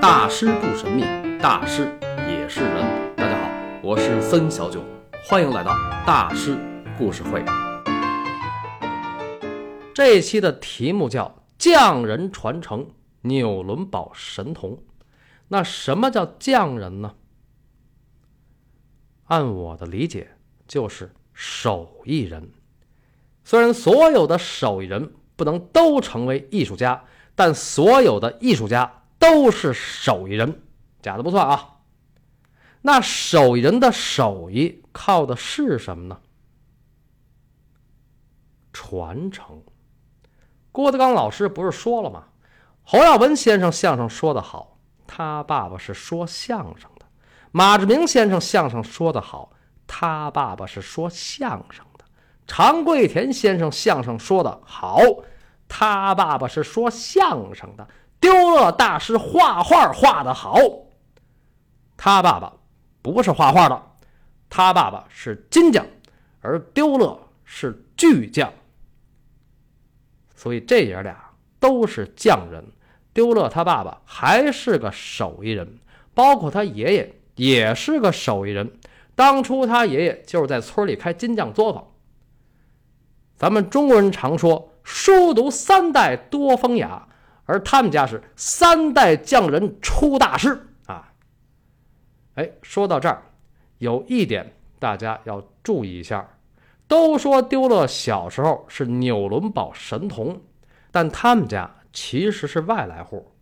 大师不神秘，大师也是人。大家好，我是森小九，欢迎来到大师故事会。这一期的题目叫“匠人传承纽伦堡神童”。那什么叫匠人呢？按我的理解，就是手艺人。虽然所有的手艺人不能都成为艺术家，但所有的艺术家都是手艺人，假的不算啊。那手艺人的手艺靠的是什么呢？传承。郭德纲老师不是说了吗？侯耀文先生相声说得好，他爸爸是说相声的；马志明先生相声说得好，他爸爸是说相声的；常贵田先生相声说得好，他爸爸是说相声的；丢勒大师画画画得好，他爸爸不是画画的，他爸爸是金匠，而丢勒是巨匠。所以这爷俩都是匠人，丢勒他爸爸还是个手艺人，包括他爷爷也是个手艺人。当初他爷爷就是在村里开金匠作坊。咱们中国人常说“书读三代多风雅”，而他们家是三代匠人出大师啊！哎，说到这儿，有一点大家要注意一下。都说丢勒小时候是纽伦堡神童，但他们家其实是外来户，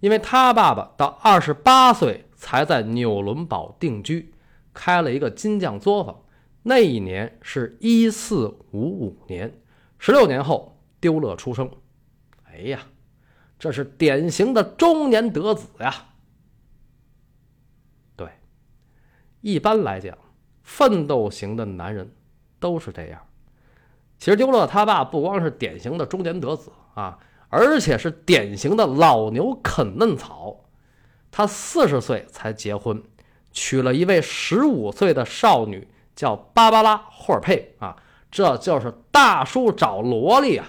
因为他爸爸到二十八岁才在纽伦堡定居，开了一个金匠作坊。那一年是一四五五年，十六年后丢勒出生。哎呀，这是典型的中年得子呀！对，一般来讲，奋斗型的男人。都是这样。其实丢勒他爸不光是典型的中年得子啊，而且是典型的老牛啃嫩草。他四十岁才结婚，娶了一位十五岁的少女，叫芭芭拉·霍尔佩啊，这就是大叔找萝莉啊。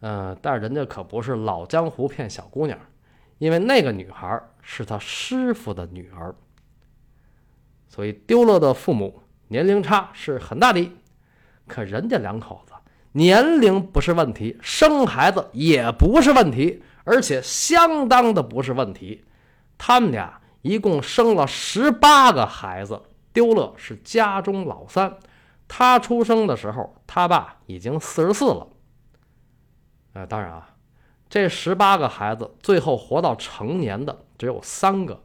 嗯，但人家可不是老江湖骗小姑娘，因为那个女孩是他师傅的女儿，所以丢了的父母。年龄差是很大的，可人家两口子年龄不是问题，生孩子也不是问题，而且相当的不是问题。他们俩一共生了十八个孩子，丢了是家中老三。他出生的时候，他爸已经四十四了。呃，当然啊，这十八个孩子最后活到成年的只有三个。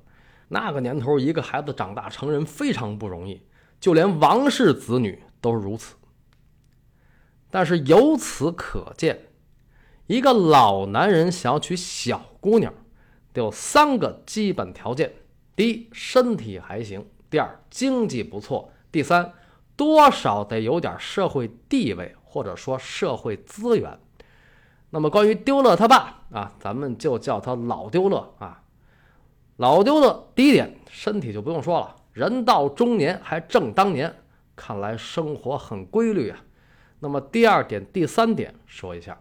那个年头，一个孩子长大成人非常不容易。就连王室子女都如此。但是由此可见，一个老男人想要娶小姑娘，得有三个基本条件：第一，身体还行；第二，经济不错；第三，多少得有点社会地位或者说社会资源。那么关于丢勒他爸啊，咱们就叫他老丢勒啊。老丢勒第一点，身体就不用说了。人到中年还正当年，看来生活很规律啊。那么第二点、第三点说一下，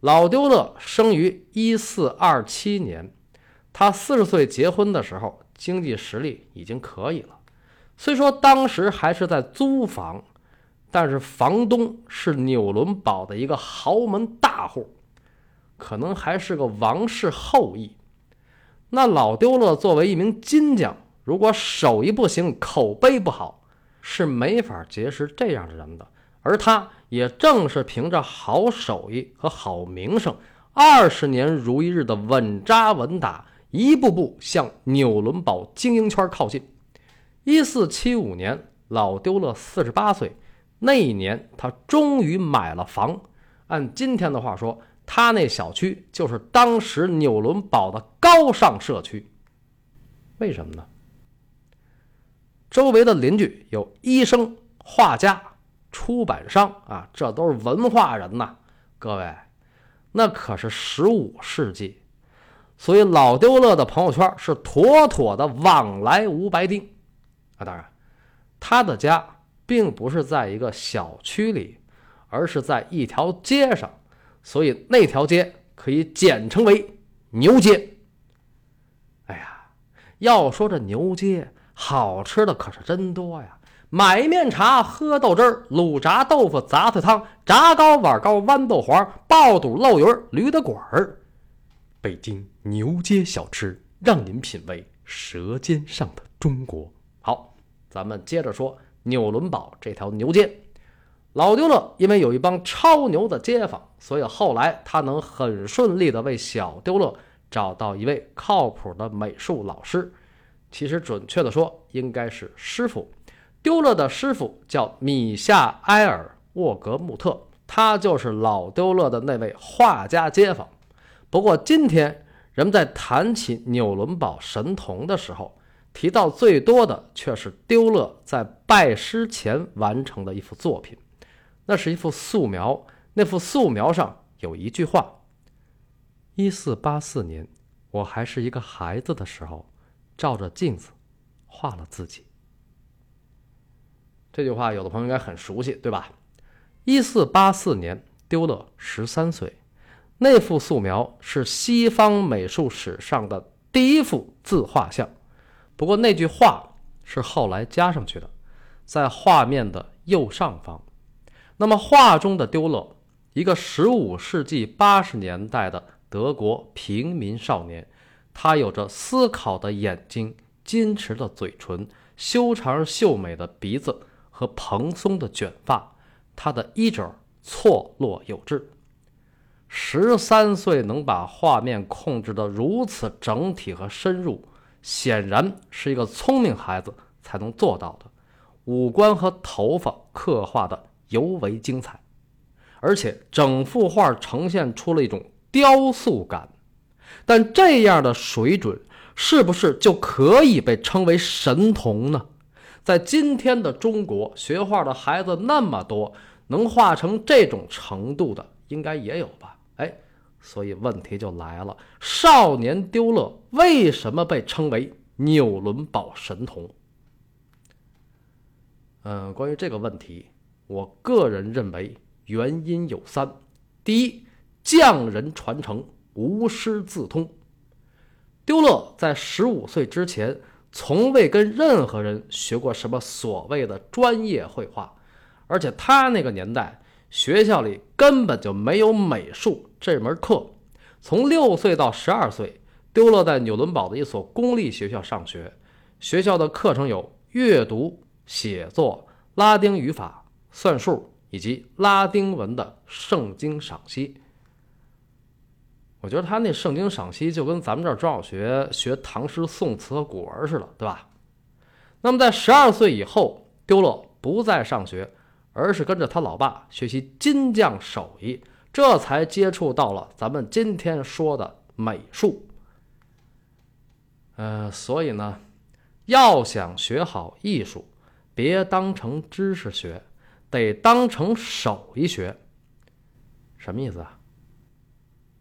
老丢勒生于一四二七年，他四十岁结婚的时候，经济实力已经可以了。虽说当时还是在租房，但是房东是纽伦堡的一个豪门大户，可能还是个王室后裔。那老丢勒作为一名金匠。如果手艺不行，口碑不好，是没法结识这样的人的。而他也正是凭着好手艺和好名声，二十年如一日的稳扎稳打，一步步向纽伦堡精英圈靠近。一四七五年，老丢勒四十八岁，那一年他终于买了房。按今天的话说，他那小区就是当时纽伦堡的高尚社区。为什么呢？周围的邻居有医生、画家、出版商啊，这都是文化人呐。各位，那可是十五世纪，所以老丢勒的朋友圈是妥妥的往来无白丁啊。当然，他的家并不是在一个小区里，而是在一条街上，所以那条街可以简称为牛街。哎呀要说这牛街好吃的可是真多呀，买面茶，喝豆汁儿，卤炸豆腐，杂碎汤，炸糕、碗糕、豌豆黄，爆肚、漏鱼儿，驴打滚儿。北京牛街小吃，让您品味舌尖上的中国。好，咱们接着说纽伦堡这条牛街。老丢勒因为有一帮超牛的街坊，所以后来他能很顺利的为小丢勒找到一位靠谱的美术老师。其实准确的说，应该是师傅。丢勒的师傅叫米夏埃尔沃格穆特，他就是老丢勒的那位画家街坊。不过今天人们在谈起纽伦堡神童的时候，提到最多的却是丢勒在拜师前完成的一幅作品。那是一幅素描，那幅素描上有一句话：“一四八四年，我还是一个孩子的时候，照着镜子画了自己。”这句话有的朋友应该很熟悉，对吧？一四八四年，丢勒十三岁，那幅素描是西方美术史上的第一幅自画像。不过那句话是后来加上去的，在画面的右上方。那么，画中的丢勒，一个十五世纪八十年代的德国平民少年，他有着思考的眼睛、矜持的嘴唇、修长秀美的鼻子和蓬松的卷发，他的衣褶错落有致。十三岁能把画面控制得如此整体和深入，显然是一个聪明孩子才能做到的。五官和头发刻画的。尤为精彩，而且整幅画呈现出了一种雕塑感。但这样的水准，是不是就可以被称为神童呢？在今天的中国，学画的孩子那么多，能画成这种程度的，应该也有吧？所以问题就来了：少年丢勒为什么被称为纽伦堡神童？嗯，关于这个问题。我个人认为原因有三：第一，匠人传承，无师自通。丢勒在十五岁之前，从未跟任何人学过什么所谓的专业绘画，而且他那个年代学校里根本就没有美术这门课。从六岁到十二岁，丢勒在纽伦堡的一所公立学校上学，学校的课程有阅读、写作、拉丁语法。算术以及拉丁文的圣经赏析，我觉得他那圣经赏析就跟咱们这儿中小学学唐诗宋词和古文似的，对吧？那么在十二岁以后，丢勒不再上学，而是跟着他老爸学习金匠手艺，这才接触到了咱们今天说的美术。呃，所以呢，要想学好艺术，别当成知识学。得当成手艺学，什么意思啊？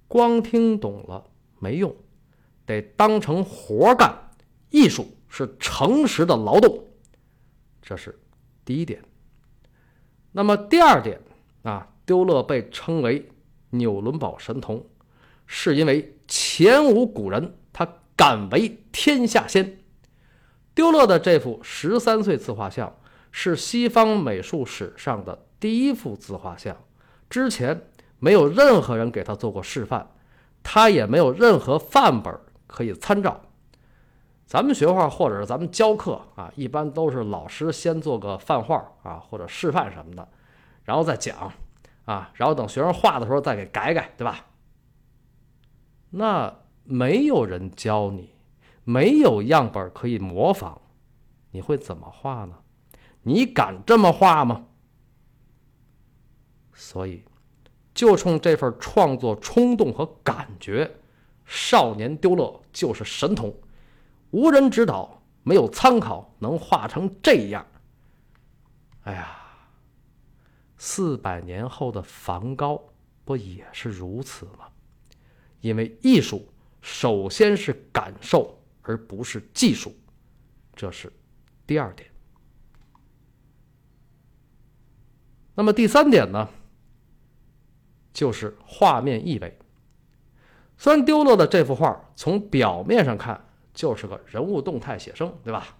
光听懂了没用，得当成活干。艺术是诚实的劳动，这是第一点。那么第二点啊，丢勒被称为纽伦堡神童，是因为前无古人，他敢为天下先。丢勒的这幅十三岁自画像。是西方美术史上的第一幅自画像，之前没有任何人给他做过示范，他也没有任何范本可以参照。咱们学画或者是咱们教课啊，一般都是老师先做个范画啊或者示范什么的，然后再讲啊，然后等学生画的时候再给改改，对吧？那没有人教你，没有样本可以模仿，你会怎么画呢？你敢这么画吗？所以，就冲这份创作冲动和感觉，少年丢乐就是神童，无人指导，没有参考，能画成这样。哎呀，四百年后的梵高不也是如此吗？因为艺术首先是感受，而不是技术，这是第二点。那么第三点呢，就是画面意味。虽然丢勒的这幅画从表面上看就是个人物动态写生，对吧？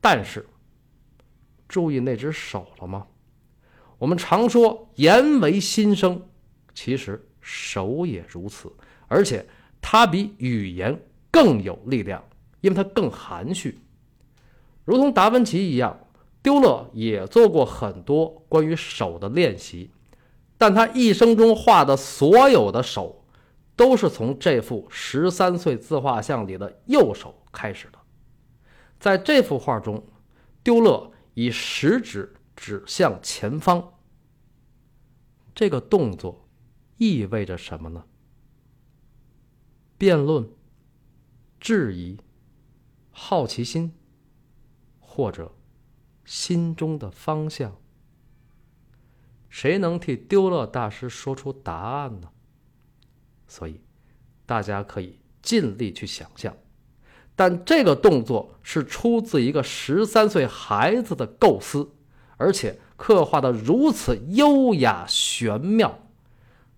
但是，注意那只手了吗？我们常说言为心声，其实手也如此，而且它比语言更有力量，因为它更含蓄。如同达芬奇一样，丢勒也做过很多关于手的练习，但他一生中画的所有的手，都是从这幅十三岁自画像里的右手开始的。在这幅画中，丢勒以食指。指向前方，这个动作意味着什么呢？辩论、质疑、好奇心，或者心中的方向。谁能替丢勒大师说出答案呢？所以，大家可以尽力去想象。但这个动作是出自一个十三岁孩子的构思。而且刻画的如此优雅玄妙，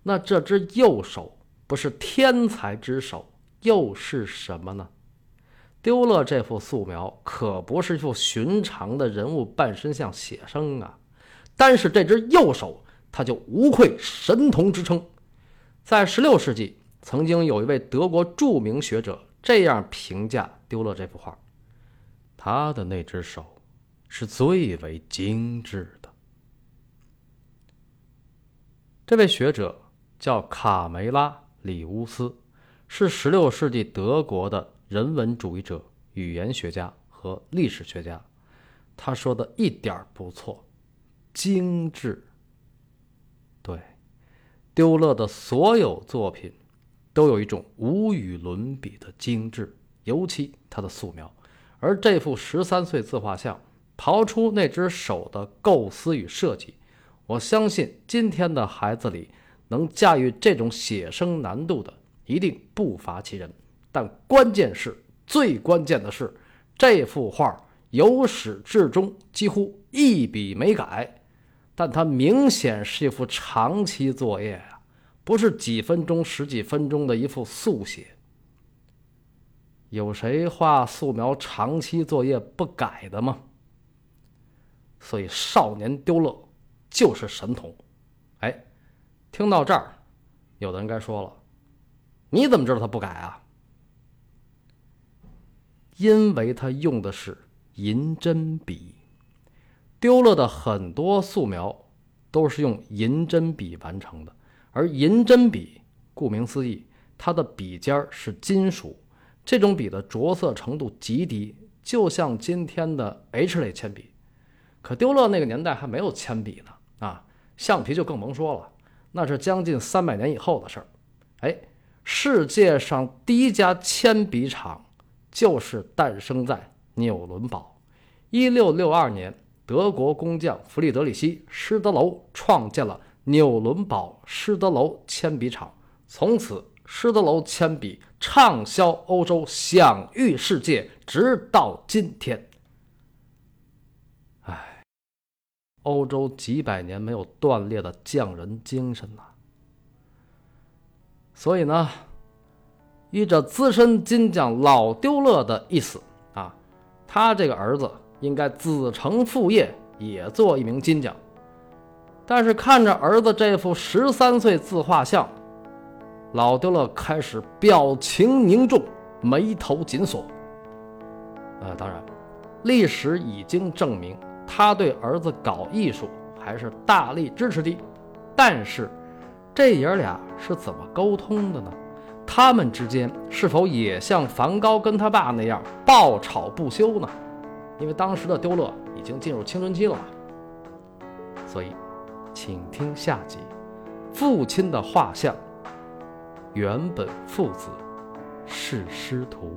那这只右手不是天才之手又是什么呢？丢勒这幅素描可不是一幅寻常的人物半身像写生啊，单是这只右手，它就无愧神童之称。在16世纪，曾经有一位德国著名学者这样评价丢勒这幅画：他的那只手。是最为精致的。这位学者叫卡梅拉·里乌斯，是16世纪德国的人文主义者、语言学家和历史学家。他说的一点不错，精致。对，丢勒的所有作品都有一种无与伦比的精致，尤其他的素描。而这幅十三岁自画像。刨出那只手的构思与设计，我相信今天的孩子里能驾驭这种写生难度的一定不乏其人。但关键是，最关键的是，这幅画由始至终几乎一笔没改，但它明显是一幅长期作业，不是几分钟、十几分钟的一幅速写。有谁画素描长期作业不改的吗？所以，少年丢勒就是神童。哎，听到这儿，有的人该说了：“你怎么知道他不改啊？”因为他用的是银针笔。丢勒的很多素描都是用银针笔完成的，而银针笔顾名思义，它的笔尖是金属，这种笔的着色程度极低，就像今天的 H 类铅笔。可丢勒那个年代还没有铅笔呢，啊，橡皮就更甭说了，那是将近三百年以后的事儿。哎，世界上第一家铅笔厂就是诞生在纽伦堡。一六六二年，德国工匠弗里德里希·施德楼创建了纽伦堡施德楼铅笔厂，从此施德楼铅笔畅销欧洲，享誉世界，直到今天。哎欧洲几百年没有断裂的匠人精神呐，所以呢，依着资深金匠老丢勒的意思啊，他这个儿子应该子承父业，也做一名金匠。但是看着儿子这幅十三岁自画像，老丢勒开始表情凝重，眉头紧锁。呃，当然，历史已经证明。他对儿子搞艺术还是大力支持的，但是这爷俩是怎么沟通的呢？他们之间是否也像梵高跟他爸那样爆吵不休呢？因为当时的丢勒已经进入青春期了嘛。所以，请听下集：父亲的画像原本父子是师徒。